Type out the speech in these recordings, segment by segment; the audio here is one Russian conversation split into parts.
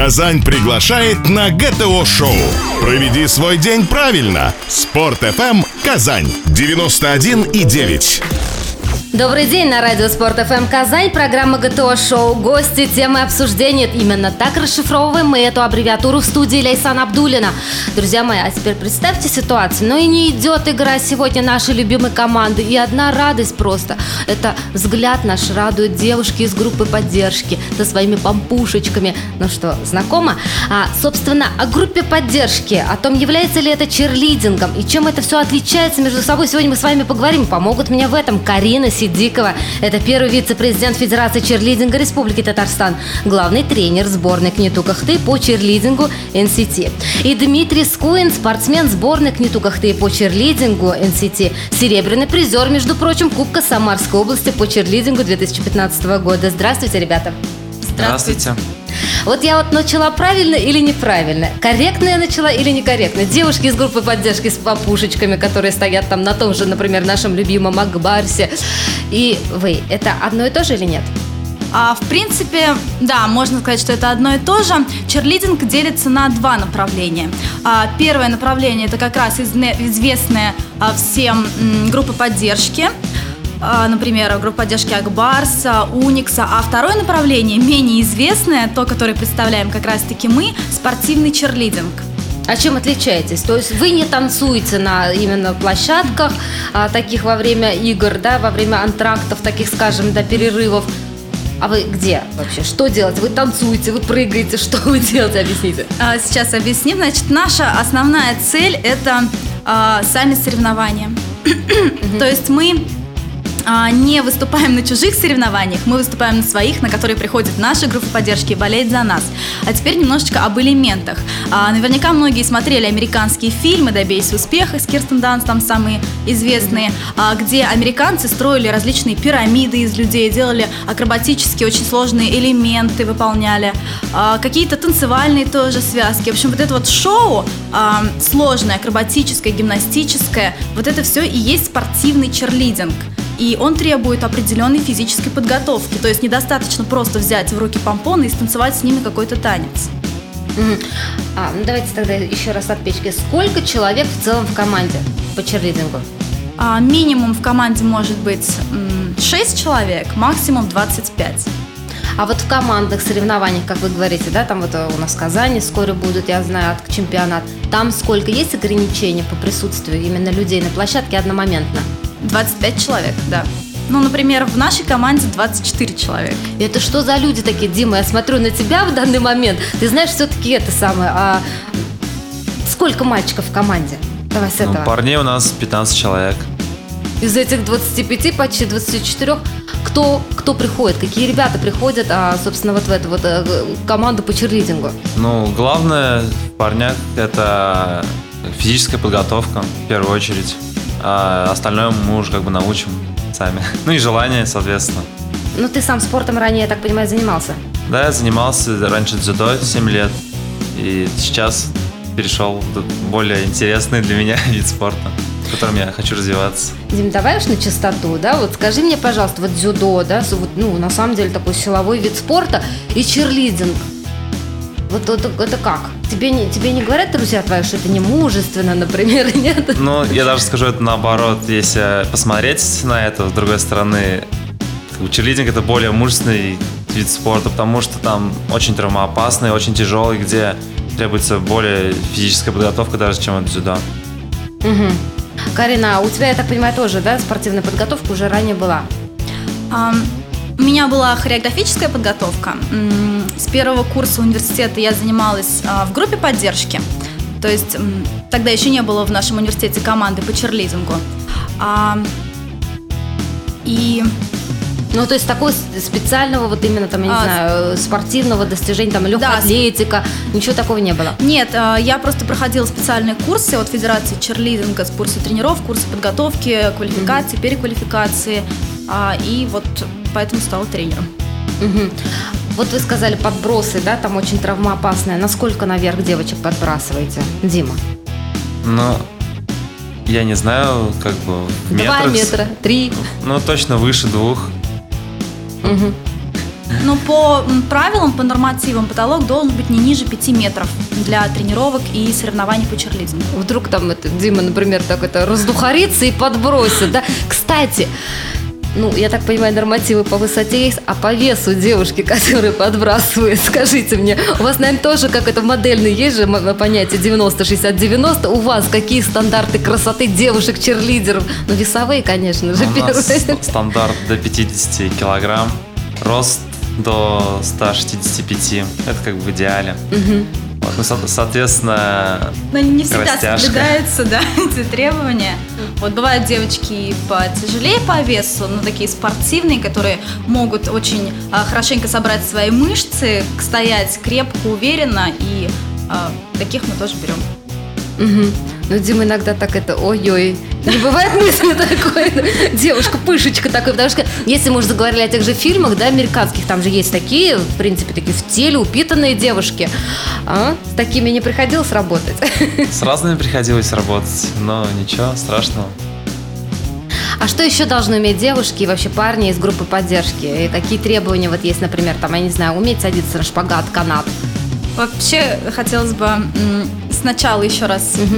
Казань приглашает на ГТО-шоу. Проведи свой день правильно. Спорт FM Казань 91 и 9. Добрый день на радио Спорт ФМ Казань, программа ГТО Шоу, гости, темы обсуждения. Именно так расшифровываем мы эту аббревиатуру в студии Лейсан Абдулина. Друзья мои, а теперь представьте ситуацию. Ну и не идет игра сегодня нашей любимой команды. И одна радость просто. Это взгляд наш радует девушки из группы поддержки со своими помпушечками. Ну что, знакомо? А, собственно, о группе поддержки, о том, является ли это черлидингом и чем это все отличается между собой. Сегодня мы с вами поговорим. Помогут мне в этом Карина Сидикова. Это первый вице-президент Федерации черлидинга Республики Татарстан, главный тренер сборной Кнету Кахты по черлидингу НСТ. И Дмитрий Скуин, спортсмен сборной Кнету Кахты по черлидингу НСТ, серебряный призер, между прочим, Кубка Самарской области по черлидингу 2015 года. Здравствуйте, ребята. Здравствуйте. Вот я вот начала правильно или неправильно? Корректно я начала или некорректно? Девушки из группы поддержки с папушечками, которые стоят там на том же, например, нашем любимом Акбарсе. И вы, это одно и то же или нет? А, в принципе, да, можно сказать, что это одно и то же. Черлидинг делится на два направления. А, первое направление это как раз известная всем группа поддержки. А, например, группа поддержки Акбарса, Уникса, а второе направление, менее известное, то, которое представляем как раз-таки мы, спортивный черлидинг. А чем отличаетесь? То есть вы не танцуете на именно площадках, а, таких во время игр, да, во время антрактов, таких, скажем, до перерывов. А вы где вообще? Что делать? Вы танцуете, вы прыгаете, что вы делаете? Объясните. А, сейчас объясним. Значит, наша основная цель – это а, сами соревнования. То есть мы не выступаем на чужих соревнованиях, мы выступаем на своих, на которые приходит наша группа поддержки и болеет за нас. А теперь немножечко об элементах. А, наверняка многие смотрели американские фильмы «Добейся успеха» с Кирстен Данс, там самые известные, а, где американцы строили различные пирамиды из людей, делали акробатические, очень сложные элементы, выполняли, какие-то танцевальные тоже связки. В общем, вот это вот шоу сложное, акробатическое, гимнастическое, вот это все и есть спортивный черлидинг и он требует определенной физической подготовки. То есть недостаточно просто взять в руки помпоны и станцевать с ними какой-то танец. Угу. А, ну давайте тогда еще раз от печки. Сколько человек в целом в команде по черлидингу? А, минимум в команде может быть 6 человек, максимум 25. А вот в командных соревнованиях, как вы говорите, да, там вот у нас в Казани скоро будут, я знаю, чемпионат. Там сколько есть ограничений по присутствию именно людей на площадке одномоментно? 25 человек, да. Ну, например, в нашей команде 24 человека. И это что за люди такие, Дима? Я смотрю на тебя в данный момент. Ты знаешь, все-таки это самое. А сколько мальчиков в команде? Давай с ну, этого. Парней у нас 15 человек. Из этих 25, почти 24, кто, кто приходит? Какие ребята приходят, а, собственно, вот в эту вот э, команду по черлидингу? Ну, главное в парнях это физическая подготовка, в первую очередь. А остальное мы уже как бы научим сами. Ну и желание, соответственно. Ну ты сам спортом ранее, я так понимаю, занимался? Да, я занимался раньше дзюдо 7 лет. И сейчас перешел в более интересный для меня вид спорта в котором я хочу развиваться. Дим, давай уж на чистоту, да, вот скажи мне, пожалуйста, вот дзюдо, да, вот, ну, на самом деле такой силовой вид спорта и черлидинг. Вот это, это как? Тебе не, тебе не говорят друзья твои, что это не мужественно, например, нет? Ну, я даже скажу это наоборот. Если посмотреть на это с другой стороны, черлидинг это более мужественный вид спорта, потому что там очень травмоопасный, очень тяжелый, где требуется более физическая подготовка даже, чем от дзюдо. Угу. Карина, у тебя, я так понимаю, тоже, да, спортивная подготовка уже ранее была? Um, у меня была хореографическая подготовка. С первого курса университета я занималась а, в группе поддержки. То есть тогда еще не было в нашем университете команды по черлидингу. А, и ну, то есть такого специального, вот именно там, я не а, знаю, спортивного достижения, там, легкая да, атлетика, ничего такого не было? Нет, а, я просто проходила специальные курсы от Федерации черлидинга, курсы тренеров, курсы подготовки, квалификации, mm-hmm. переквалификации. И вот поэтому стала тренером. Угу. Вот вы сказали подбросы, да, там очень травмоопасная. Насколько наверх девочек подбрасываете, Дима? Ну, я не знаю, как бы в Два метра, три. Ну, точно выше двух. Угу. Но по правилам, по нормативам потолок должен быть не ниже 5 метров для тренировок и соревнований по черлидингу. Вдруг там это, Дима, например, так это раздухарится и подбросит, да? Кстати, ну, я так понимаю, нормативы по высоте есть, а по весу девушки, которые подбрасывают, скажите мне, у вас, наверное, тоже как это модельный есть же понятие 90-60-90, у вас какие стандарты красоты девушек-черлидеров? Ну, весовые, конечно же, У нас стандарт до 50 килограмм, рост до 165, это как бы в идеале. Вот, ну, соответственно, Но не всегда растяжка. соблюдаются, да, эти требования. Вот бывают девочки потяжелее по весу, но такие спортивные, которые могут очень а, хорошенько собрать свои мышцы, стоять крепко, уверенно, и а, таких мы тоже берем. Угу. Ну, Дима иногда так это, ой-ой, не бывает мысли такой, девушка, пышечка такой, потому что если мы уже заговорили о тех же фильмах, да, американских, там же есть такие, в принципе, такие в теле упитанные девушки. А? С такими не приходилось работать? С разными приходилось работать, но ничего страшного. А что еще должны уметь девушки и вообще парни из группы поддержки? И какие требования вот есть, например, там, я не знаю, уметь садиться на шпагат, канат? Вообще хотелось бы сначала еще раз угу.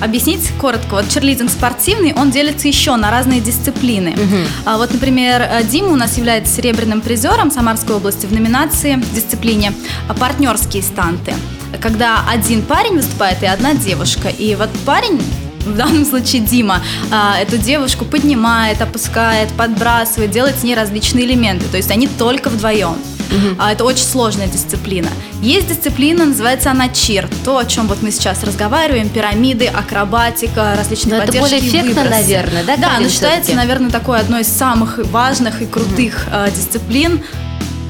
объяснить коротко. Вот черлидинг спортивный, он делится еще на разные дисциплины. Угу. А вот, например, э, Дима у нас является серебряным призером Самарской области в номинации в дисциплине партнерские станты. Когда один парень выступает и одна девушка. И вот парень в данном случае Дима, а, эту девушку поднимает, опускает, подбрасывает, делает с ней различные элементы. То есть они только вдвоем. Угу. А, это очень сложная дисциплина. Есть дисциплина, называется она чир. То, о чем вот мы сейчас разговариваем, пирамиды, акробатика, различные Но поддержки. Это более эффектно, выбросы. наверное, да? Да, она считается, наверное, такой одной из самых важных и крутых угу. дисциплин.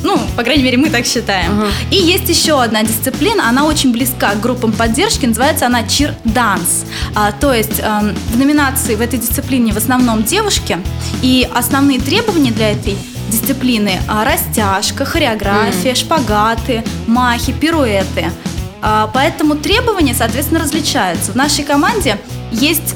Ну, по крайней мере, мы так считаем. Uh-huh. И есть еще одна дисциплина, она очень близка к группам поддержки, называется она чир данс. А, то есть э, в номинации в этой дисциплине в основном девушки, и основные требования для этой дисциплины а, растяжка, хореография, mm. шпагаты, махи, пируэты. А, поэтому требования, соответственно, различаются. В нашей команде есть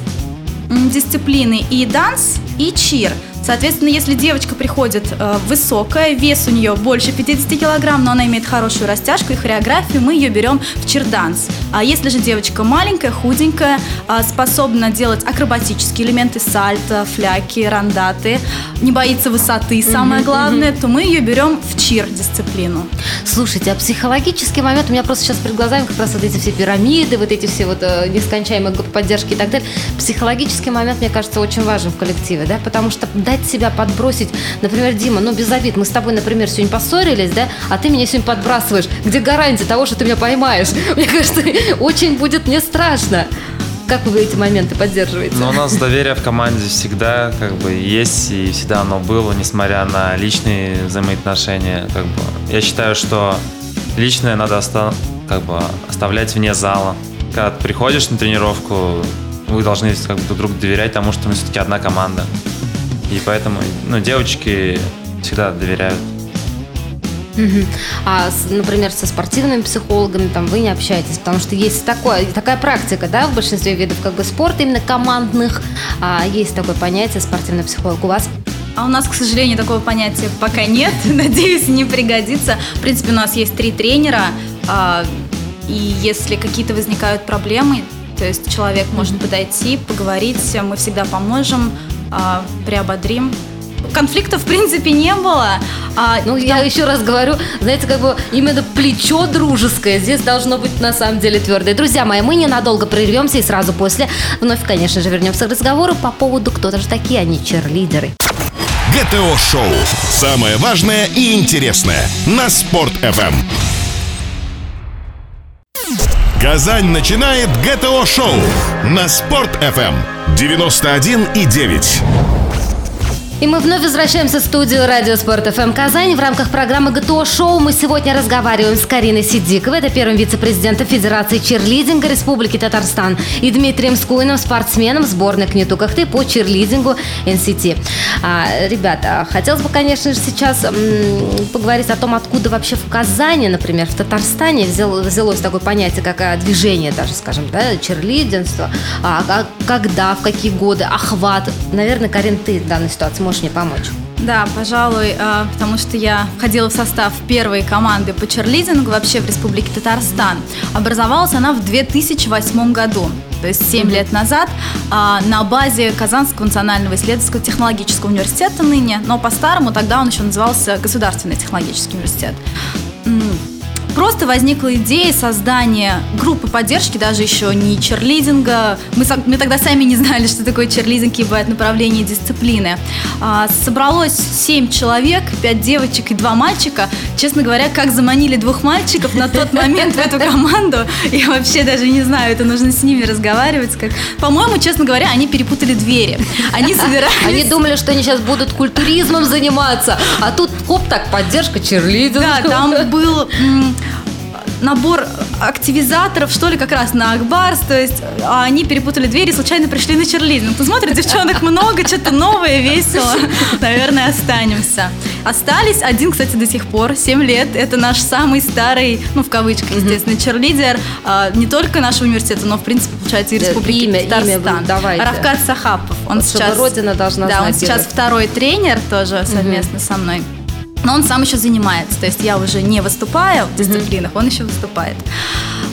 дисциплины и данс, и чир – Соответственно, если девочка приходит э, высокая, вес у нее больше 50 килограмм, но она имеет хорошую растяжку и хореографию, мы ее берем в черданс. А если же девочка маленькая, худенькая, э, способна делать акробатические элементы, сальто, фляки, рандаты, не боится высоты, самое главное, то мы ее берем в чир-дисциплину. Слушайте, а психологический момент, у меня просто сейчас перед глазами как раз вот эти все пирамиды, вот эти все вот э, нескончаемые поддержки и так далее. Психологический момент, мне кажется, очень важен в коллективе, да, потому что дать себя подбросить. Например, Дима, ну без обид, мы с тобой, например, сегодня поссорились, да, а ты меня сегодня подбрасываешь. Где гарантия того, что ты меня поймаешь? Мне кажется, очень будет мне страшно. Как вы эти моменты поддерживаете? Ну, у нас доверие в команде всегда как бы есть, и всегда оно было, несмотря на личные взаимоотношения. Как бы. Я считаю, что личное надо оста- как бы, оставлять вне зала. Когда ты приходишь на тренировку, вы должны как бы, друг другу доверять, потому что мы все-таки одна команда. И поэтому ну, девочки всегда доверяют. А, например, со спортивными психологами там вы не общаетесь, потому что есть такое, такая практика, да, в большинстве видов как бы спорта, именно командных, а есть такое понятие спортивный психолог. У вас а у нас, к сожалению, такого понятия пока нет. Надеюсь, не пригодится. В принципе, у нас есть три тренера. А, и если какие-то возникают проблемы, то есть человек может подойти, поговорить, мы всегда поможем, а, приободрим. Конфликтов, в принципе, не было. А, ну, я еще раз говорю, знаете, как бы именно плечо дружеское здесь должно быть на самом деле твердое. Друзья мои, мы ненадолго прервемся и сразу после вновь, конечно же, вернемся к разговору по поводу, кто же такие они, черлидеры. ГТО-шоу. Самое важное и интересное на Спорт-ФМ. Казань начинает ГТО-шоу на Спорт-ФМ 91 и 9. И мы вновь возвращаемся в студию Радио Спорт ФМ Казань. В рамках программы ГТО Шоу мы сегодня разговариваем с Кариной Сидиковой, это первым вице-президентом Федерации черлидинга Республики Татарстан, и Дмитрием Скуиным, спортсменом сборной КНИТУ-КХТИ по черлидингу НСТ. А, ребята, хотелось бы, конечно же, сейчас м, поговорить о том, откуда вообще в Казани, например, в Татарстане взял, взялось такое понятие, как а, движение даже, скажем, да, черлидинство, а, а, когда, в какие годы, охват. Наверное, Карин, ты в данной ситуации можешь мне помочь? Да, пожалуй, э, потому что я входила в состав первой команды по черлидингу вообще в Республике Татарстан. Образовалась она в 2008 году, то есть 7 лет назад, а, на базе Казанского национального исследовательского технологического университета ныне, но по-старому тогда он еще назывался Государственный технологический университет. Просто возникла идея создания группы поддержки, даже еще не черлидинга. Мы, мы тогда сами не знали, что такое черлидинг, какие бывают направления и дисциплины. А, собралось 7 человек, 5 девочек и 2 мальчика. Честно говоря, как заманили двух мальчиков на тот момент в эту команду, я вообще даже не знаю, это нужно с ними разговаривать. Как... По-моему, честно говоря, они перепутали двери. Они собирались... Они думали, что они сейчас будут культуризмом заниматься, а тут хоп, так, поддержка черлидинга. Да, там был набор активизаторов, что ли, как раз на Акбарс, то есть а они перепутали двери и случайно пришли на черлидинг. Ты смотришь, девчонок много, что-то новое, весело. Наверное, останемся. Остались один, кстати, до сих пор, 7 лет. Это наш самый старый, ну, в кавычках, естественно, черлидер а, не только нашего университета, но, в принципе, получается, и Республики имя- имя Татарстан. давайте. Равкат Сахапов. Он Вот сейчас... Родина должна Да, он знать сейчас героя. второй тренер тоже совместно со мной. Но он сам еще занимается. То есть я уже не выступаю в дисциплинах, он еще выступает.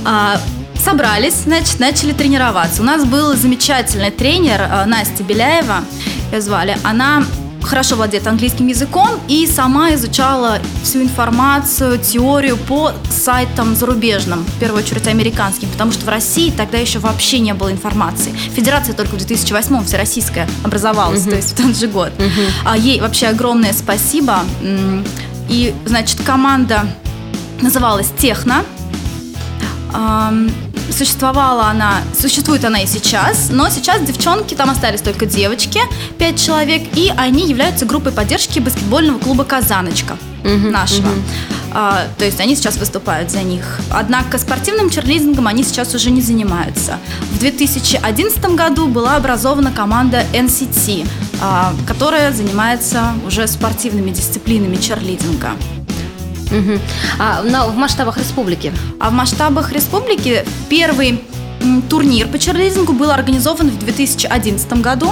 А, собрались, значит, начали тренироваться. У нас был замечательный тренер а, Настя Беляева, ее звали. Она хорошо владеет английским языком и сама изучала всю информацию, теорию по сайтам зарубежным, в первую очередь американским, потому что в России тогда еще вообще не было информации. Федерация только в 2008 всероссийская образовалась, то есть в тот же год. А ей вообще огромное спасибо. И, значит, команда называлась «Техно». Существовала она, существует она и сейчас, но сейчас девчонки, там остались только девочки, пять человек, и они являются группой поддержки баскетбольного клуба «Казаночка» нашего. А, то есть они сейчас выступают за них. Однако спортивным черлидингом они сейчас уже не занимаются. В 2011 году была образована команда NCT, а, которая занимается уже спортивными дисциплинами черлидинга. Мгм. А на- в масштабах республики? А в масштабах республики первый турнир по черлидингу был организован в 2011 году.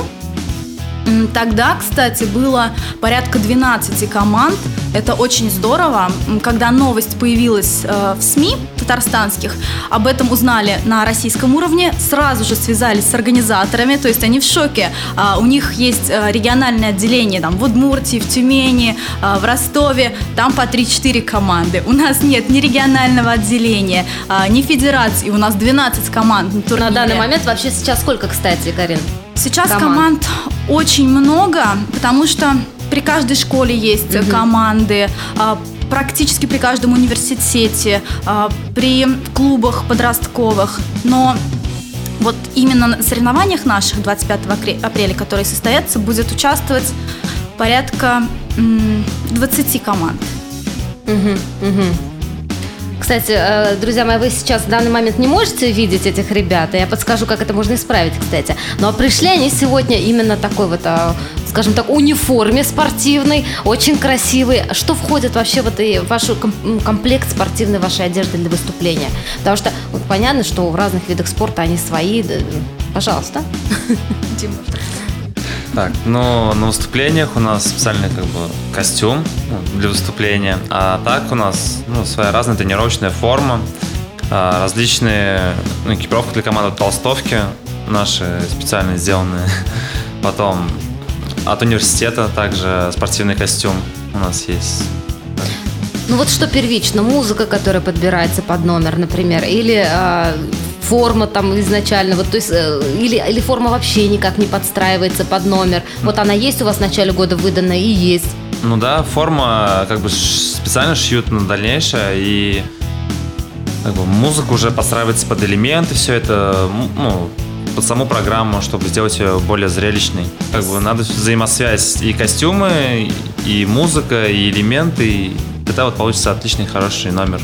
Тогда, кстати, было порядка 12 команд. Это очень здорово. Когда новость появилась э, в СМИ татарстанских, об этом узнали на российском уровне, сразу же связались с организаторами, то есть они в шоке. А, У них есть э, региональное отделение там, в Удмуртии, в Тюмени, э, в Ростове, там по 3-4 команды. У нас нет ни регионального отделения, а, ни федерации, у нас 12 команд на На турнире. данный момент вообще сейчас сколько, кстати, Карин? Сейчас команд? команд, очень много, потому что при каждой школе есть э, команды, а, практически при каждом университете, а, при клубах подростковых. Но вот именно на соревнованиях наших 25 акре- апреля, которые состоятся, будет участвовать порядка м, 20 команд. Мгм, мгм. Кстати, э, друзья мои, вы сейчас в данный момент не можете видеть этих ребят, я подскажу, как это можно исправить, кстати. Но пришли они сегодня именно такой вот, э, скажем так, униформе спортивной, очень красивой. Что входит вообще в, этой, в ваш комплект спортивной вашей одежды для выступления? Потому что вот, понятно, что в разных видах спорта они свои. Пожалуйста. Так, ну, на выступлениях у нас специальный как бы костюм ну, для выступления, а так у нас ну, своя разная тренировочная форма, а, различные ну, экипировка для команды толстовки наши специально сделанные. Потом от университета также спортивный костюм у нас есть. Ну вот что первично, музыка, которая подбирается под номер, например, или э, форма там изначально, вот то есть э, или или форма вообще никак не подстраивается под номер. Вот она есть у вас в начале года выдана и есть. Ну да, форма как бы специально шьют на дальнейшее, и как бы музыка уже подстраивается под элементы, все это, ну, под саму программу, чтобы сделать ее более зрелищной. Как бы надо взаимосвязь и костюмы, и музыка, и элементы, и тогда вот получится отличный, хороший номер.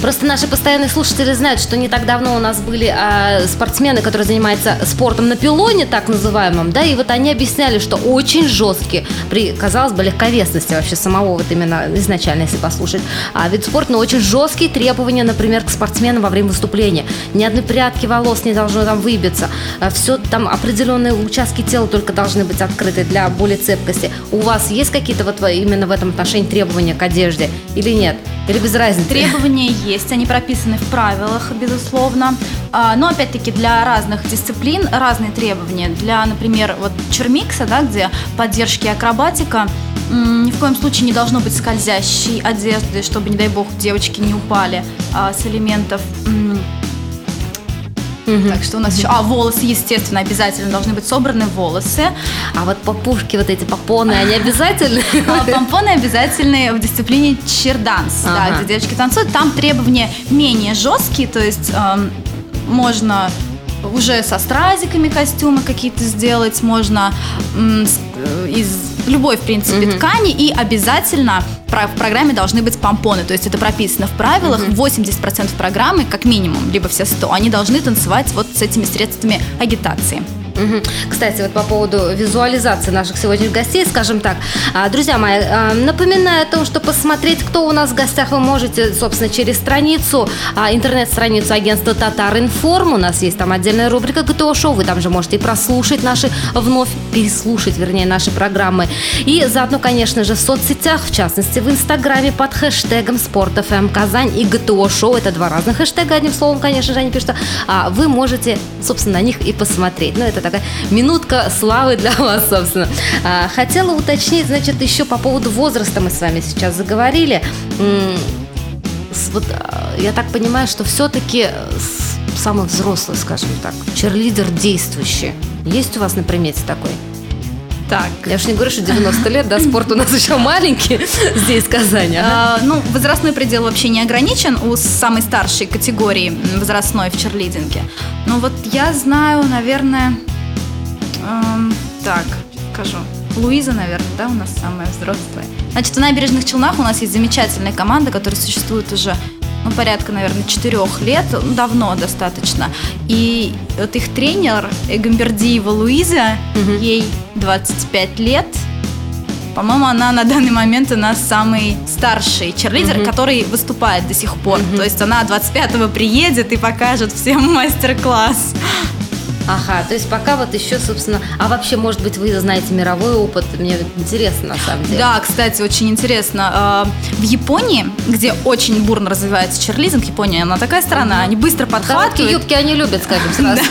Просто наши постоянные слушатели знают, что не так давно у нас были а, спортсмены, которые занимаются спортом на пилоне, так называемом, да, и вот они объясняли, что очень жесткие, при, казалось бы, легковесности вообще самого вот именно изначально, если послушать, а вид спорта, но очень жесткие требования, например, к спортсменам во время выступления. Ни одной прядки волос не должно там выбиться, а все там определенные участки тела только должны быть открыты для более цепкости. У вас есть какие-то вот именно в этом отношении требования к одежде или нет? Или без разницы? Требования есть, они прописаны в правилах, безусловно. А, но опять-таки для разных дисциплин разные требования. Для, например, вот чермикса, да, где поддержки акробатика, ни в коем случае не должно быть скользящей одежды, чтобы, не дай бог, девочки не упали а, с элементов Угу. Так что у нас еще... А, волосы, естественно, обязательно должны быть собраны волосы. А вот попушки, вот эти попоны, они обязательны? А, помпоны обязательны в дисциплине черданс, да, где девочки танцуют. Там требования менее жесткие, то есть эм, можно уже со стразиками костюмы какие-то сделать, можно э, из любой, в принципе, ткани, и обязательно в программе должны быть помпоны, то есть это прописано в правилах, mm-hmm. 80% программы, как минимум, либо все 100, они должны танцевать вот с этими средствами агитации. Кстати, вот по поводу визуализации наших сегодняшних гостей, скажем так, а, друзья мои, а, напоминаю о том, что посмотреть, кто у нас в гостях, вы можете, собственно, через страницу, а, интернет-страницу агентства Татар Информ. У нас есть там отдельная рубрика ГТО Шоу. Вы там же можете и прослушать наши, вновь переслушать, вернее, наши программы. И заодно, конечно же, в соцсетях, в частности, в Инстаграме под хэштегом Спорт ФМ Казань и ГТО Шоу. Это два разных хэштега, одним словом, конечно же, они пишут. Вы можете, собственно, на них и посмотреть. Но это такая минутка славы для вас, собственно. А, хотела уточнить, значит, еще по поводу возраста мы с вами сейчас заговорили. Вот а, я так понимаю, что все-таки самый взрослый, скажем так, черлидер действующий. Есть у вас на примете такой? Так. Я уж не говорю, что 90 лет, да, спорт у нас еще маленький здесь, в Казани. А, ну, возрастной предел вообще не ограничен у самой старшей категории возрастной в черлидинге. Но вот я знаю, наверное, Эм, так, скажу. Луиза, наверное, да, у нас самая взрослая. Значит, в набережных Челнах у нас есть замечательная команда, которая существует уже ну, порядка, наверное, четырех лет, ну, давно достаточно. И вот их тренер Эгамбердиева Луиза, угу. ей 25 лет, по-моему, она на данный момент у нас самый старший черлидер, угу. который выступает до сих пор. Угу. То есть она 25-го приедет и покажет всем мастер-класс. Ага, то есть пока вот еще, собственно, а вообще, может быть, вы знаете мировой опыт, мне интересно на самом деле. Да, кстати, очень интересно. А, в Японии, где очень бурно развивается черлизинг, Япония, она такая страна, они быстро подхватывают. Короткие юбки они любят, скажем сразу.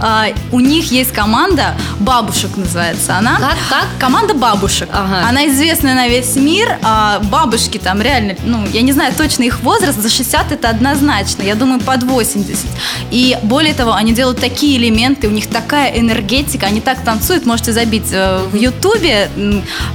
А, у них есть команда бабушек называется она. Как? Как? Команда бабушек. Она известная на весь мир. А бабушки там реально, ну, я не знаю точно их возраст, за 60 это однозначно. Я думаю, под 80. И более того, они делают такие элементы, у них такая энергетика, они так танцуют, можете забить э, в Ютубе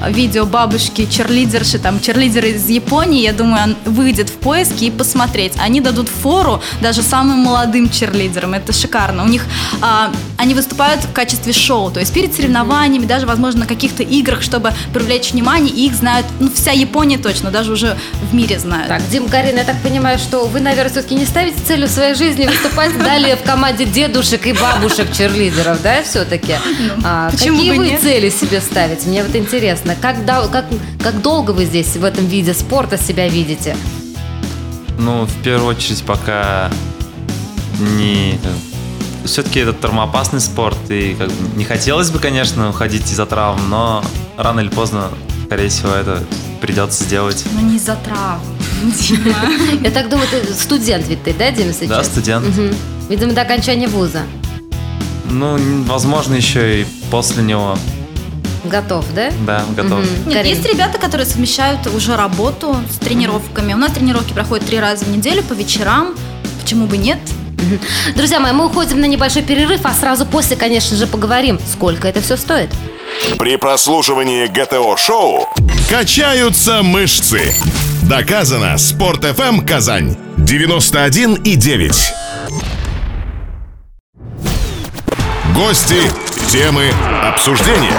видео бабушки, черлидерши, там, черлидеры из Японии, я думаю, он выйдет в поиски и посмотреть. Они дадут фору даже самым молодым черлидерам, это шикарно. У них, а, они выступают в качестве шоу, то есть перед соревнованиями, даже, возможно, на каких-то играх, чтобы привлечь внимание, и их знают, ну, вся Япония точно, даже уже в мире знают. Так, Дим Карин, я так понимаю, что вы, наверное, все-таки не ставите целью своей жизни выступать далее в команде дедушек и бабушек, бабушек-черлидеров, да, все-таки? Ну, а, какие вы нет? цели себе ставите? Мне вот интересно, как, как, как долго вы здесь в этом виде спорта себя видите? Ну, в первую очередь, пока не... Все-таки это термоопасный спорт, и как бы не хотелось бы, конечно, уходить из-за травм, но рано или поздно, скорее всего, это придется сделать. Но не из-за травм. Я так думаю, ты студент ведь ты, да, Дима, сейчас? Да, студент. Видимо, до окончания вуза. Ну, возможно, еще и после него. Готов, да? Да, готов. Угу. Нет, есть ребята, которые совмещают уже работу с тренировками. У нас тренировки проходят три раза в неделю по вечерам. Почему бы нет? Друзья мои, мы уходим на небольшой перерыв, а сразу после, конечно же, поговорим, сколько это все стоит. При прослушивании ГТО-шоу качаются мышцы. Доказано. Спорт FM Казань 91 и 9. Гости, темы, обсуждения.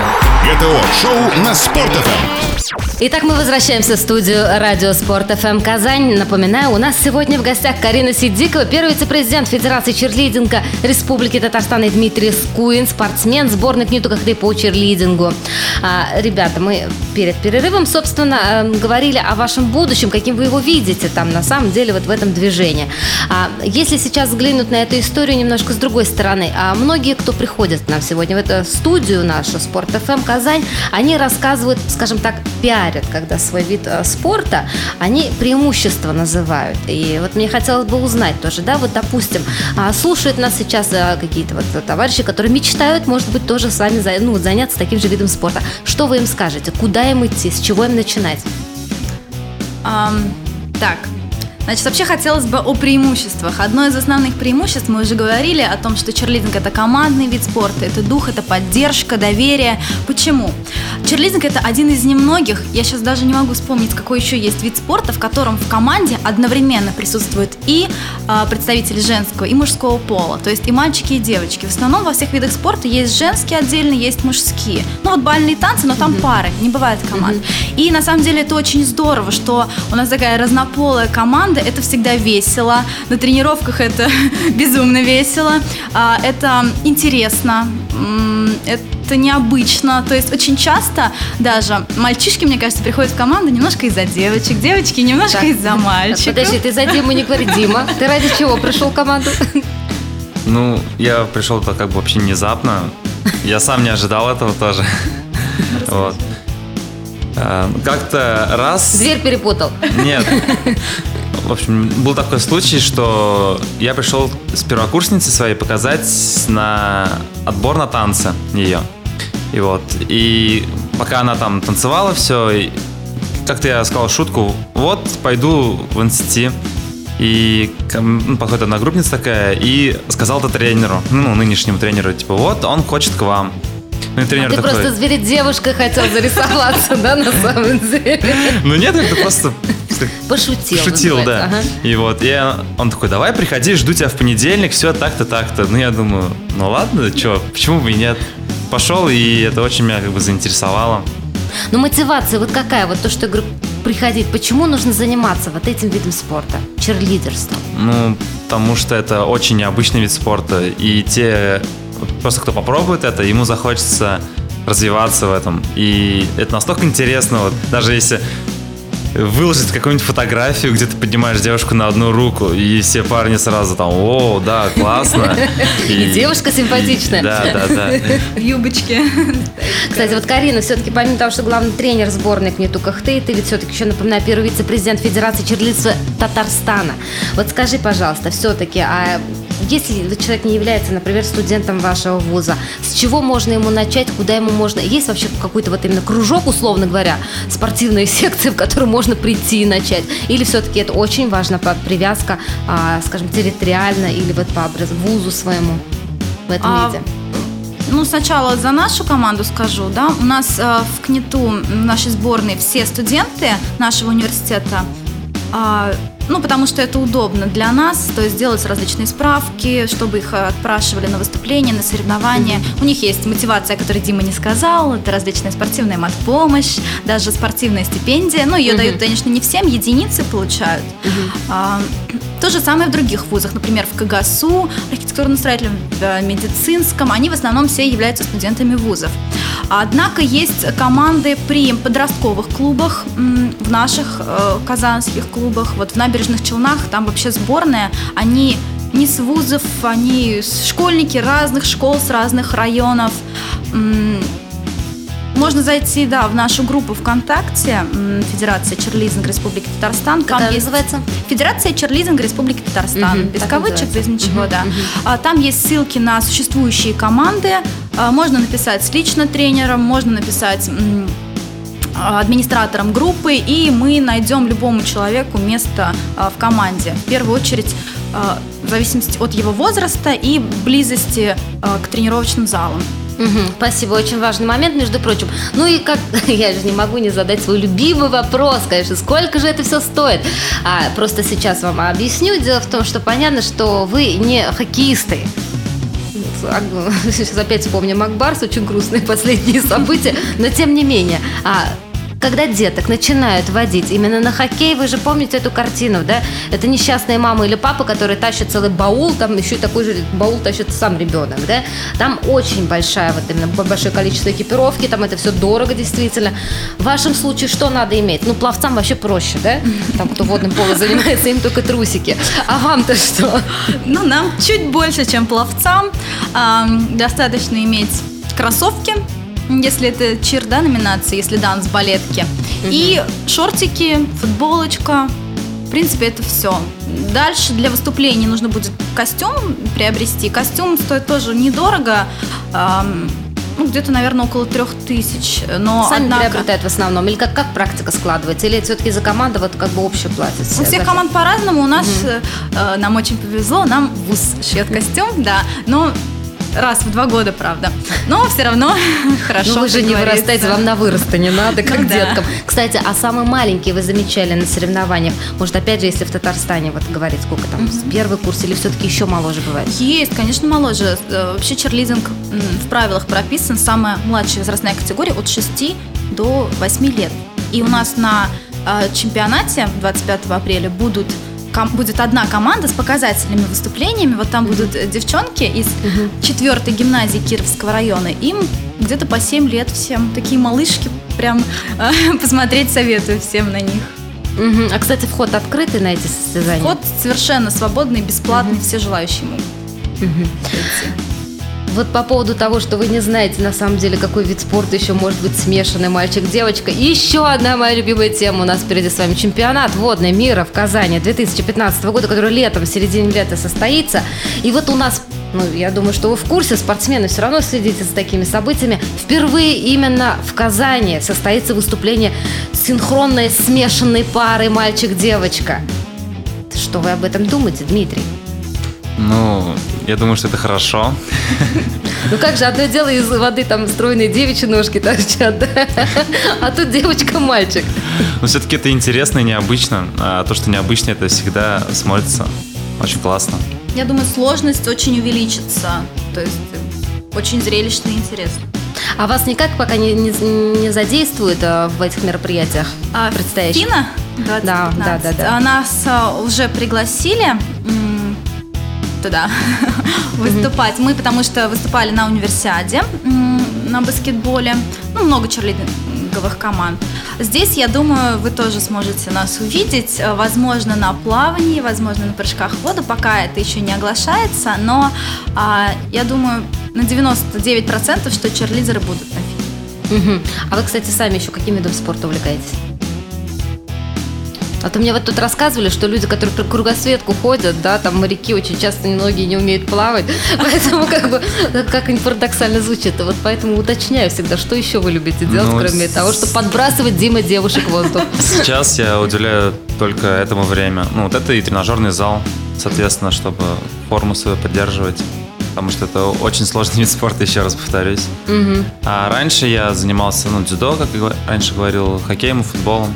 ГТО-шоу на Спорт.ФМ. Итак, мы возвращаемся в студию Радио Спорт ФМ Казань. Напоминаю, у нас сегодня в гостях Карина Сидикова, первый вице-президент Федерации черлидинга Республики Татарстан и Дмитрий Скуин, спортсмен сборной Кнюту Кахты по черлидингу. А, ребята, мы перед перерывом, собственно, эм, говорили о вашем будущем, каким вы его видите там на самом деле вот в этом движении. А, если сейчас взглянуть на эту историю немножко с другой стороны, а многие, кто приходит к нам сегодня в эту студию нашу Спорт ФМ Казань, они рассказывают, скажем так, пиарят, когда свой вид э, спорта, они преимущества называют. И вот мне хотелось бы узнать тоже, да, вот допустим, а, слушают нас сейчас э, какие-то вот товарищи, которые мечтают, может быть, тоже с вами ну, заняться таким же видом спорта. Что вы им скажете? Куда им идти? С чего им начинать? Um, так, Значит, вообще хотелось бы о преимуществах. Одно из основных преимуществ, мы уже говорили о том, что черлидинг – это командный вид спорта, это дух, это поддержка, доверие. Почему? Черлидинг – это один из немногих, я сейчас даже не могу вспомнить, какой еще есть вид спорта, в котором в команде одновременно присутствуют и э, представители женского, и мужского пола, то есть и мальчики, и девочки. В основном во всех видах спорта есть женские отдельно, есть мужские. Ну вот бальные танцы, но там mm-hmm. пары, не бывает команд. Mm-hmm. И на самом деле это очень здорово, что у нас такая разнополая команда, команда, это всегда весело. На тренировках это безумно весело. А, это интересно. Это необычно. То есть очень часто даже мальчишки, мне кажется, приходят в команду немножко из-за девочек, девочки немножко так. из-за мальчиков. Подожди, ты за Диму не говори, Дима. Ты ради чего пришел в команду? Ну, я пришел-то как бы вообще внезапно. Я сам не ожидал этого тоже. Вот. А, как-то раз... Дверь перепутал. Нет. В общем, был такой случай, что я пришел с первокурсницей своей показать на отбор на танцы ее. И вот. И пока она там танцевала все, как-то я сказал шутку, вот, пойду в институт. И ну, подходит одна группница такая и сказал это тренеру, ну, нынешнему тренеру, типа, вот, он хочет к вам. Ну, тренер а ты такой... просто зверь девушкой хотел зарисоваться, да, на самом деле? Ну нет, это просто Пошутил. Пошутил, да. Ага. И вот, и он такой, давай, приходи, жду тебя в понедельник, все так-то, так-то. Ну, я думаю, ну ладно, что, почему бы и нет. Пошел, и это очень меня как бы заинтересовало. Ну, мотивация вот какая? Вот то, что я говорю, приходить. Почему нужно заниматься вот этим видом спорта, черлидерством? Ну, потому что это очень необычный вид спорта. И те, просто кто попробует это, ему захочется развиваться в этом. И это настолько интересно, вот даже если выложить какую-нибудь фотографию, где ты поднимаешь девушку на одну руку, и все парни сразу там, о, да, классно. И, девушка симпатичная. Да, да, да. В юбочке. Кстати, вот Карина, все-таки помимо того, что главный тренер сборной Кнету Кахты, ты ведь все-таки еще, напоминаю, первый вице-президент Федерации черлидства Татарстана. Вот скажи, пожалуйста, все-таки, а если человек не является, например, студентом вашего вуза, с чего можно ему начать, куда ему можно... Есть вообще какой-то вот именно кружок, условно говоря, спортивная секция, в которую можно прийти и начать? Или все-таки это очень важно, привязка, а, скажем, территориально или вот по вузу своему в этом а... виде? Ну, сначала за нашу команду скажу, да, у нас э, в КНИТУ, в нашей сборной все студенты нашего университета э, ну, потому что это удобно для нас, то есть делать различные справки, чтобы их отпрашивали на выступления, на соревнования. У них есть мотивация, о которой Дима не сказал, это различная спортивная матпомощь, даже спортивная стипендия. Ну, ее дают, конечно, не всем, единицы получают. То же самое в других вузах, например, в КГСУ, архитектурно-строительном, медицинском, они в основном все являются студентами вузов. Однако есть команды при подростковых клубах, в наших э, казанских клубах, вот в набережных Челнах, там вообще сборная, они не с вузов, они школьники разных школ, с разных районов. Можно зайти, да, в нашу группу ВКонтакте Федерация Черлизинг Республики Татарстан. Там есть называется? Федерация Черлизинг Республики Татарстан. Угу, без кавычек, без ничего, угу, да. Угу. Там есть ссылки на существующие команды. А, можно написать с лично тренером, можно написать администратором группы, и мы найдем любому человеку место а, в команде. В первую очередь а, в зависимости от его возраста и близости к тренировочным залам. Угу, спасибо, очень важный момент, между прочим. Ну и как, я же не могу не задать свой любимый вопрос, конечно, сколько же это все стоит? А, просто сейчас вам объясню. Дело в том, что понятно, что вы не хоккеисты. Сейчас опять вспомним Макбарс, очень грустные последние события, но тем не менее. А когда деток начинают водить именно на хоккей, вы же помните эту картину, да? Это несчастная мама или папа, который тащит целый баул, там еще и такой же баул тащит сам ребенок, да? Там очень большая вот именно большое количество экипировки, там это все дорого действительно. В вашем случае что надо иметь? Ну, пловцам вообще проще, да? Там, кто водным полом занимается, им только трусики. А вам-то что? Ну, нам чуть больше, чем пловцам. Ам, достаточно иметь кроссовки, если это чир, да, номинация, если данс, балетки. И шортики, футболочка. В принципе, это все. Дальше для выступлений нужно будет костюм приобрести. Костюм стоит тоже недорого. ам, ну, где-то, наверное, около трех тысяч. Но Сами однако... приобретают в основном? Или как, как практика складывается? Или все-таки за команду вот как бы общую платят? У всех команд по-разному. У нас, э, э, нам очень повезло, нам ВУЗ шьет костюм, да. Но раз в два года, правда. Но все равно хорошо. Ну вы же не вырастайте, вам на выроста не надо, как деткам. Кстати, а самый маленький вы замечали на соревнованиях? Может, опять же, если в Татарстане вот говорить, сколько там, первый курс или все-таки еще моложе бывает? Есть, конечно, моложе. Э, Вообще черлидинг в правилах прописан. Самая младшая возрастная категория от 6 до 8 лет. И у нас на э, чемпионате 25 апреля будут ком- будет одна команда с показательными выступлениями. Вот там будут э, девчонки из четвертой гимназии Кировского района. Им где-то по 7 лет всем. Такие малышки. Прям э, посмотреть советую всем на них. Мгм. А, кстати, вход открытый на эти состязания? Вход совершенно свободный, бесплатный, все желающие могут. Вот по поводу того, что вы не знаете на самом деле, какой вид спорта еще может быть смешанный мальчик-девочка. Еще одна моя любимая тема у нас впереди с вами. Чемпионат водной мира в Казани 2015 года, который летом, в середине лета состоится. И вот у нас, ну, я думаю, что вы в курсе, спортсмены все равно следите за такими событиями. Впервые именно в Казани состоится выступление синхронной смешанной пары мальчик-девочка. Что вы об этом думаете, Дмитрий? Ну, я думаю, что это хорошо. Ну как же, одно дело из воды там стройные девичьи ножки торчат, да? А тут девочка-мальчик. Но все-таки это интересно и необычно. А то, что необычно, это всегда смотрится очень классно. Я думаю, сложность очень увеличится. То есть э, очень зрелищно и интересно. А вас никак пока не, не, не задействуют а, в этих мероприятиях А предстоящих? Фина? Да, да, да, да. А Нас а, уже пригласили м, туда выступать. Мы потому что выступали на универсиаде на баскетболе. Ну, много черлидинговых команд. Здесь, я думаю, вы тоже сможете нас увидеть. Э, Возможно, на плавании, возможно, на прыжках в воду. Пока это еще не оглашается, но а, я думаю, на 99% что черлидеры будут на фильме. Мгм. А вы, кстати, сами еще каким видом спорта увлекаетесь? А то мне вот тут рассказывали, что люди, которые про кругосветку ходят, да, там моряки очень часто многие не умеют плавать, поэтому как бы, как ни парадоксально звучит, вот поэтому уточняю всегда, что еще вы любите делать, Ну, кроме с- того, что подбрасывать Дима девушек в воздух. Сейчас я уделяю только этому время. Ну, вот это и тренажерный зал, соответственно, чтобы форму свою поддерживать. Потому что это очень сложный вид спорта, еще раз повторюсь. Мгм. А раньше я занимался, ну, дзюдо, как я раньше говорил, хоккеем и футболом.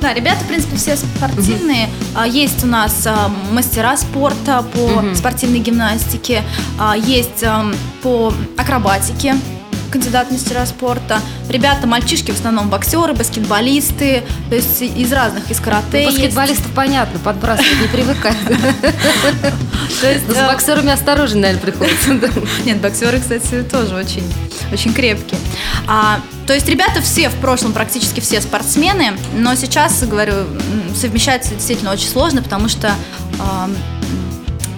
Да, ребята, в принципе, все спортивные. А, Есть у нас а, мастера спорта по спортивной гимнастике, а, есть по акробатике кандидат мастера спорта. Ребята, мальчишки в основном боксеры, баскетболисты, то есть из разных, из карате. Ну, есть. баскетболистов понятно, подбрасывать не привыкают. Есть, Но С боксерами осторожно, наверное, приходится. Нет, боксеры, кстати, тоже очень, очень крепкие. То есть ребята все в прошлом практически все спортсмены, но сейчас, говорю, м, совмещать действительно очень сложно, потому что ам,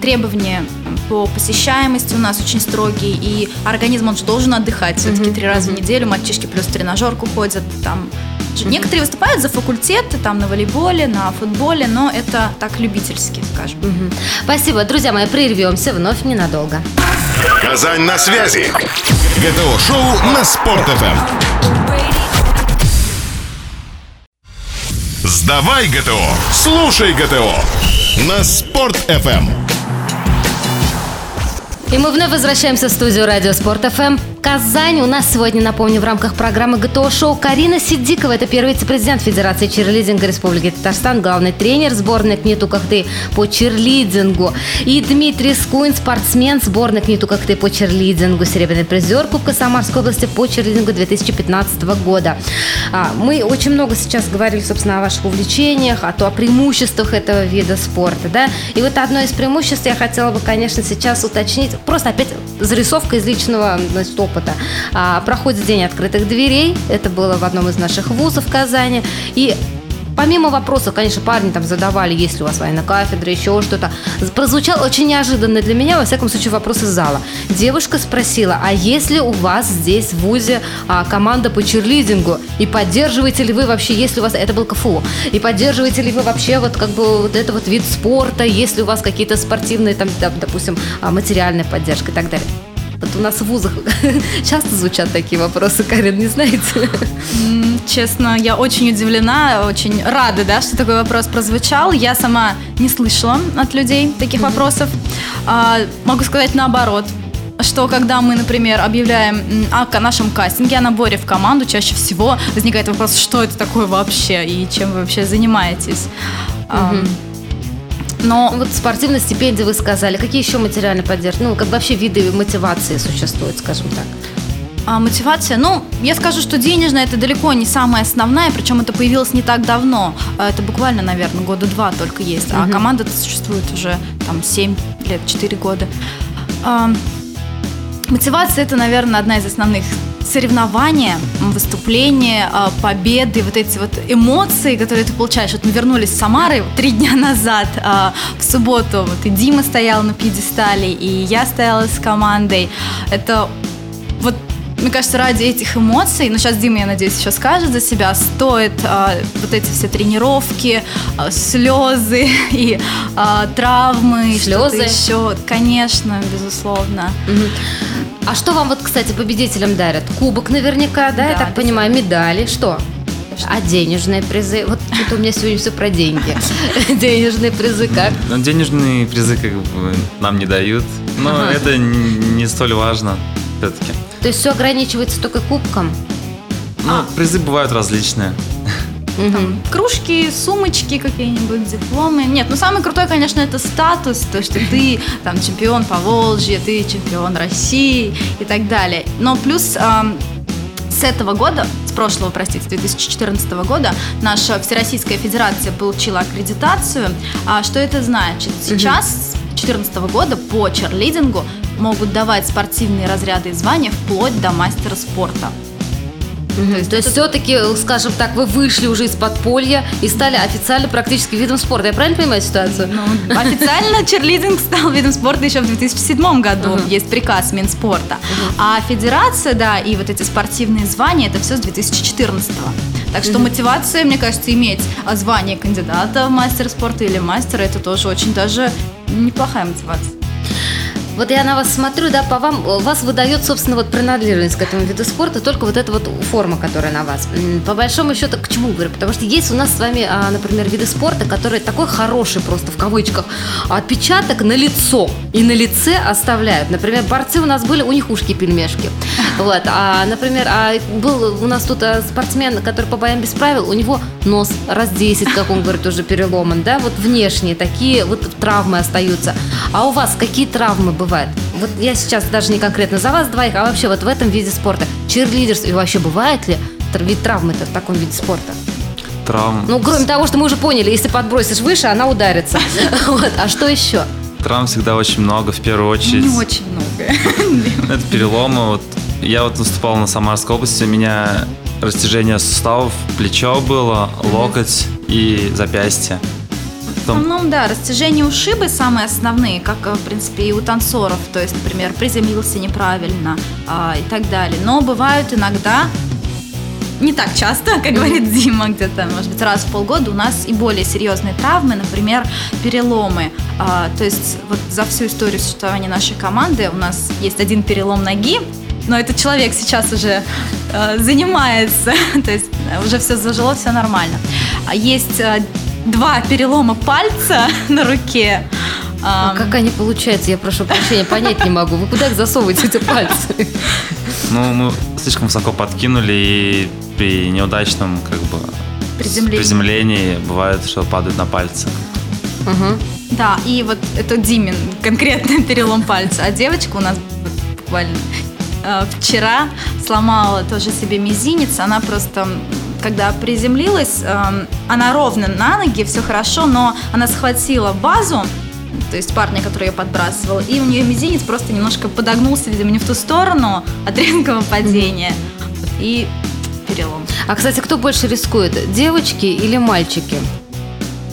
требования по посещаемости у нас очень строгие, и организм он же должен отдыхать все-таки три раза в неделю, мальчишки плюс в тренажерку ходят, там Некоторые выступают за факультеты, там на волейболе, на футболе, но это так любительски, скажем. Мгм. Спасибо, друзья мои, прервемся вновь ненадолго. Казань на связи. ГТО-шоу на Спорт.ФМ. Сдавай ГТО, слушай ГТО на Спорт.ФМ. И мы вновь возвращаемся в студию Радио Спорт ФМ. Казань. У нас сегодня, напомню, в рамках программы ГТО-шоу Карина Сидикова. Это первый вице-президент Федерации черлидинга Республики Татарстан, главный тренер сборной КНИТУ-КХТИ по черлидингу. И Дмитрий Скуин, спортсмен сборной Книту Кахты по черлидингу, серебряный призер Кубка Самарской области по черлидингу 2015 года. А, мы очень много сейчас говорили, собственно, о ваших увлечениях, о, то, о преимуществах этого вида спорта. Да? И вот одно из преимуществ я хотела бы, конечно, сейчас уточнить. Просто опять зарисовка из личного значит, опыта. А, проходит День открытых дверей. Это было в одном из наших вузов в Казани. И Помимо вопросов, конечно, парни там задавали, есть ли у вас военная кафедра, еще что-то. Прозвучал очень неожиданно для меня, во всяком случае, вопрос из зала. Девушка спросила, а есть ли у вас здесь в ВУЗе а, команда по черлидингу? И поддерживаете ли вы вообще, если у вас... Это был КФУ. И поддерживаете ли вы вообще вот как бы вот это вот вид спорта? Есть ли у вас какие-то спортивные, там, допустим, а, материальная поддержка и так далее? Вот у нас в вузах часто звучат такие вопросы, Карин, не знаете? Честно, я очень удивлена, очень рада, да, что такой вопрос прозвучал. Я сама не слышала от людей таких вопросов. А, могу сказать наоборот что когда мы, например, объявляем о нашем кастинге, о наборе в команду, чаще всего возникает вопрос, что это такое вообще и чем вы вообще занимаетесь. Угу. Но вот спортивные стипендии вы сказали. Какие еще материальные поддержки? Ну, как вообще виды мотивации существуют, скажем так? А, мотивация, ну, я скажу, что денежная это далеко не самая основная, причем это появилось не так давно. А, это буквально, наверное, года два только есть. А угу. команда существует уже там 7 лет, 4 года. А, мотивация это, наверное, одна из основных соревнования, выступления, а, победы, вот эти вот эмоции, которые ты получаешь. Вот мы вернулись с Самары три дня назад, а, в субботу. Вот и Дима стоял на пьедестале, и я стояла с командой. Это вот мне кажется, ради этих эмоций, ну сейчас Дима, я надеюсь, еще скажет за себя, стоит а, вот эти все тренировки, а, слезы и а, травмы, слезы еще, конечно, безусловно. А что вам вот, кстати, победителям дарят? Кубок наверняка, да, да я так понимаю, медали, что? А денежные призы? Вот это у меня сегодня все про деньги. Денежные призы как? Ну, денежные призы как бы нам не дают, но ага. это не столь важно все-таки. То есть все ограничивается только кубком? Ну, а. призы бывают различные. Там, кружки, сумочки какие-нибудь, дипломы. Нет, ну самый крутой, конечно, это статус, то, что ты там чемпион по Волжье, ты чемпион России и так далее. Но плюс эм, с этого года, с прошлого, простите, 2014 года, наша Всероссийская Федерация получила аккредитацию. А что это значит? Сейчас, с 2014 года, по черлидингу могут давать спортивные разряды и звания вплоть до мастера спорта. Угу. То есть, все-таки, скажем так, вы вышли уже из подполья и стали официально практически видом спорта. Я правильно понимаю ситуацию? Ну, официально черлидинг стал видом спорта еще в 2007 году. Угу. Есть приказ Минспорта. Угу. А федерация, да, и вот эти спортивные звания, это все с 2014 так что мотивация, мне кажется, иметь звание кандидата в мастер спорта или мастера, это тоже очень даже неплохая мотивация. Вот я на вас смотрю, да, по вам, вас выдает, собственно, вот принадлежность к этому виду спорта, только вот эта вот форма, которая на вас. По большому счету, к чему говорю? Потому что есть у нас с вами, а, например, виды спорта, которые такой хороший просто, в кавычках, отпечаток на лицо и на лице оставляют. Например, борцы у нас были, у них ушки-пельмешки. Вот. А, например, а был у нас тут а, спортсмен, который по боям без правил, у него нос раз 10, как он говорит, уже переломан, да, вот внешние такие вот травмы остаются. А у вас какие травмы бывают? Вот я сейчас даже не конкретно за вас двоих, а вообще вот в этом виде спорта. Чирлидерство, и вообще бывает ли вид травмы-то в таком виде спорта? Травм. Ну, кроме того, что мы уже поняли, если подбросишь выше, она ударится. Вот. А что еще? Травм всегда очень много, в первую очередь. Не очень много. Это переломы. Вот я вот выступал на Самарской области, у меня растяжение суставов, плечо было, локоть и запястье. В основном, да, растяжение ушибы самые основные, как, в принципе, и у танцоров. То есть, например, приземлился неправильно а, и так далее. Но бывают иногда не так часто, как говорит Дима, где-то, может быть, раз в полгода у нас и более серьезные травмы, например, переломы. А, то есть вот за всю историю существования нашей команды у нас есть один перелом ноги, но этот человек сейчас уже э, занимается, то есть уже все зажило, все нормально. А есть э, два перелома пальца на руке. А как они получаются, я прошу прощения, понять не могу. Вы куда их засовываете, эти пальцы? Ну, мы слишком высоко подкинули, и при неудачном как бы Приземлении. приземлении бывает, что падают на пальцы. Мгм. Да, и вот это Димин, конкретно перелом пальца. А девочка у нас буквально э, вчера сломала тоже себе мизинец. Она просто, когда приземлилась, эм, она ровно на ноги, все хорошо, но она схватила базу, то есть парня, который ее подбрасывал, и у нее мизинец просто немножко подогнулся, видимо, не в ту сторону от резкого падения. И перелом. А, кстати, кто больше рискует, девочки или мальчики?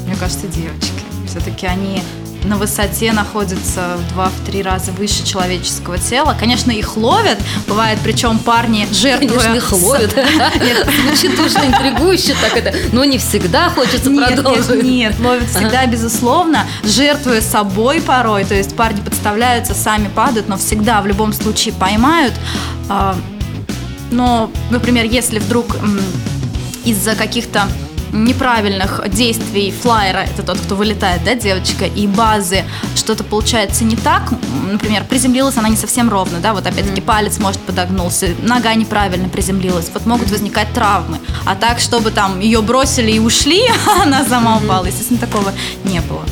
Мне кажется, девочки. Все-таки они на высоте находятся в два-три раза выше человеческого тела. Конечно, их ловят. Бывает, причем парни жертвуя... Конечно, их ловят. Звучит уже интригующе так это. Но не всегда хочется продолжить. нет, ловят всегда, безусловно, жертвуя собой порой, то есть парни подставляются, сами падают, но всегда в любом случае поймают. А, Но, например, если вдруг из-за каких-то неправильных действий флайера, это тот, кто вылетает, да, девочка, и базы, что-то получается не так, например, приземлилась она не совсем ровно, да, вот опять-таки палец, может, подогнулся, нога неправильно приземлилась, вот могут возникать травмы, а так, чтобы там ее бросили и ушли, а она сама упала, естественно, такого не было.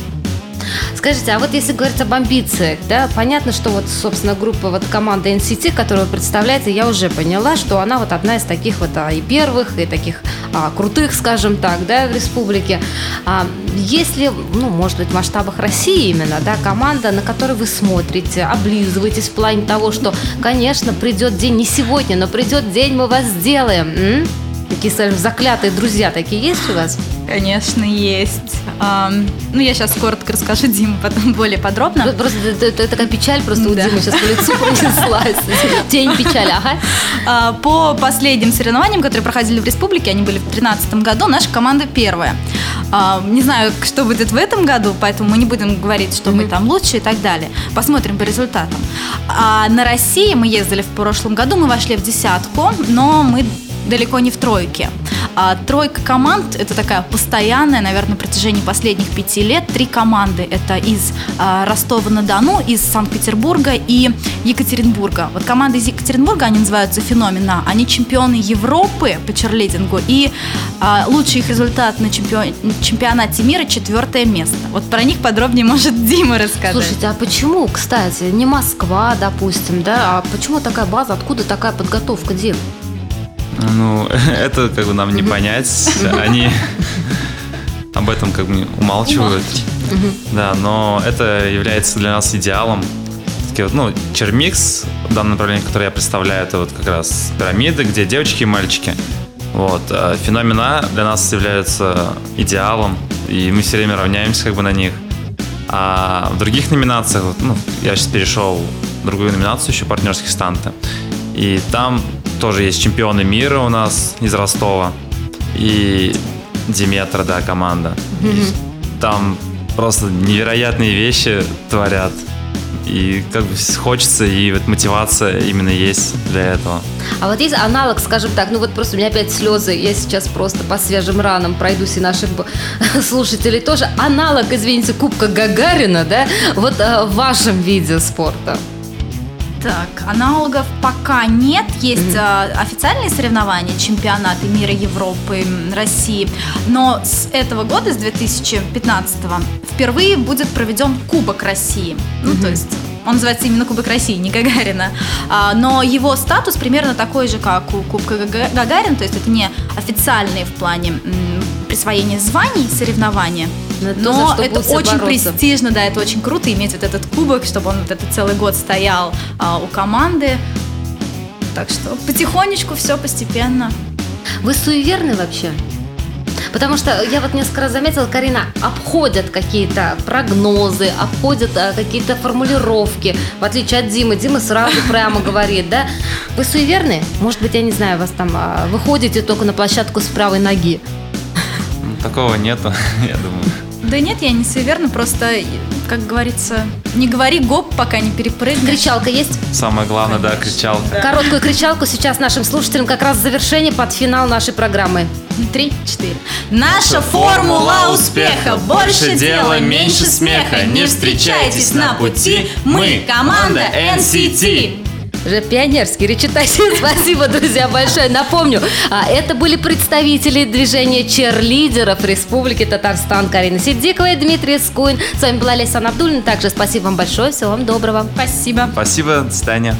Скажите, а вот если говорить об амбициях, да, понятно, что вот, собственно, группа, вот команда NCT, которую вы представляете, я уже поняла, что она вот одна из таких вот а, и первых, и таких а, крутых, скажем так, да, в республике. А, если, ну, может быть, в масштабах России именно, да, команда, на которую вы смотрите, облизываетесь в плане того, что, конечно, придет день, не сегодня, но придет день, мы вас сделаем. М? Такие, скажем, заклятые друзья такие есть у вас? Конечно, есть. Ам, ну, я сейчас коротко расскажу Диму потом более подробно. Просто это, это такая печаль просто у Да. Димы сейчас по лицу пронеслась. Тень печали, ага. А, По последним соревнованиям, которые проходили в республике, они были в 2013 году, наша команда первая. А, Не знаю, что будет в этом году, поэтому мы не будем говорить, что мы там лучше и так далее. Посмотрим по результатам. А на России мы ездили в прошлом году, мы вошли в десятку, но мы далеко не в тройке. А тройка команд – это такая постоянная, наверное, на протяжении последних пяти лет. Три команды – это из а, Ростова-на-Дону, из Санкт-Петербурга и Екатеринбурга. Вот команды из Екатеринбурга, они называются «Феномена». Они чемпионы Европы по черлидингу. И а, лучший их результат на чемпион- чемпионате мира – четвертое место. Вот про них подробнее может Дима рассказать. Слушайте, а почему, кстати, не Москва, допустим, да, а почему такая база, откуда такая подготовка дев? Ну, это как бы нам не понять. Они об этом как бы умалчивают. Да, но это является для нас идеалом. Такие вот, ну, чермикс, в данном направлении, которое я представляю, это вот как раз пирамиды, где девочки и мальчики. Вот. а Феномена для нас являются идеалом, и мы все время равняемся как бы на них. А в других номинациях, вот, ну, я сейчас перешел в другую номинацию, еще партнерские станты. И там тоже есть чемпионы мира у нас из Ростова. И Диметра, да, команда. И там просто невероятные вещи творят. И как бы хочется, и вот мотивация именно есть для этого. А вот есть аналог, скажем так, ну вот просто у меня опять слезы, я сейчас просто по свежим ранам пройдусь и наших слушателей тоже. Аналог, извините, Кубка Гагарина, да, вот э, в вашем виде спорта. Так, аналогов пока нет. Есть а, официальные соревнования, чемпионаты мира, Европы, России. Но с этого года, с 2015 впервые будет проведен Кубок России. Ну, то есть он называется именно Кубок России, не Гагарина. А, но его статус примерно такой же, как у Кубка Гага- Гагарина. То есть это не официальные в плане присвоения званий соревнования. Но за Но что это очень бороться. престижно, да, это очень круто иметь вот этот кубок, чтобы он вот этот целый год стоял а, у команды. Так что потихонечку все постепенно. Вы суеверны вообще? Потому что я вот несколько раз заметила, Карина, обходят какие-то прогнозы, обходят а, какие-то формулировки, в отличие от Димы. Дима сразу прямо говорит, да? Вы суеверны? Может быть, я не знаю, вас там а, выходите только на площадку с правой ноги. Ну, Такого нету, я думаю. Да нет, я не суеверна, просто, как говорится, не говори гоп, пока не перепрыгнешь. Кричалка есть? Самое главное, да, кричалка. Короткую кричалку сейчас нашим слушателям как раз завершение под финал нашей программы. Три, четыре. Наша формула успеха. Больше дела, меньше смеха. Не встречайтесь на пути. Мы команда NCT. Уже пионерский речитатив. Спасибо, друзья, большое. Напомню, а, это были представители движения черлидеров Республики Татарстан Карина Сидикова и Дмитрий Скуин. С вами была Лейсан Абдулина. Также спасибо вам большое. Всего вам доброго. Спасибо. Спасибо, до свидания.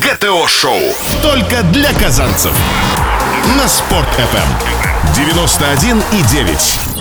ГТО-шоу. Только для казанцев. На Спорт FM. 91 и 9.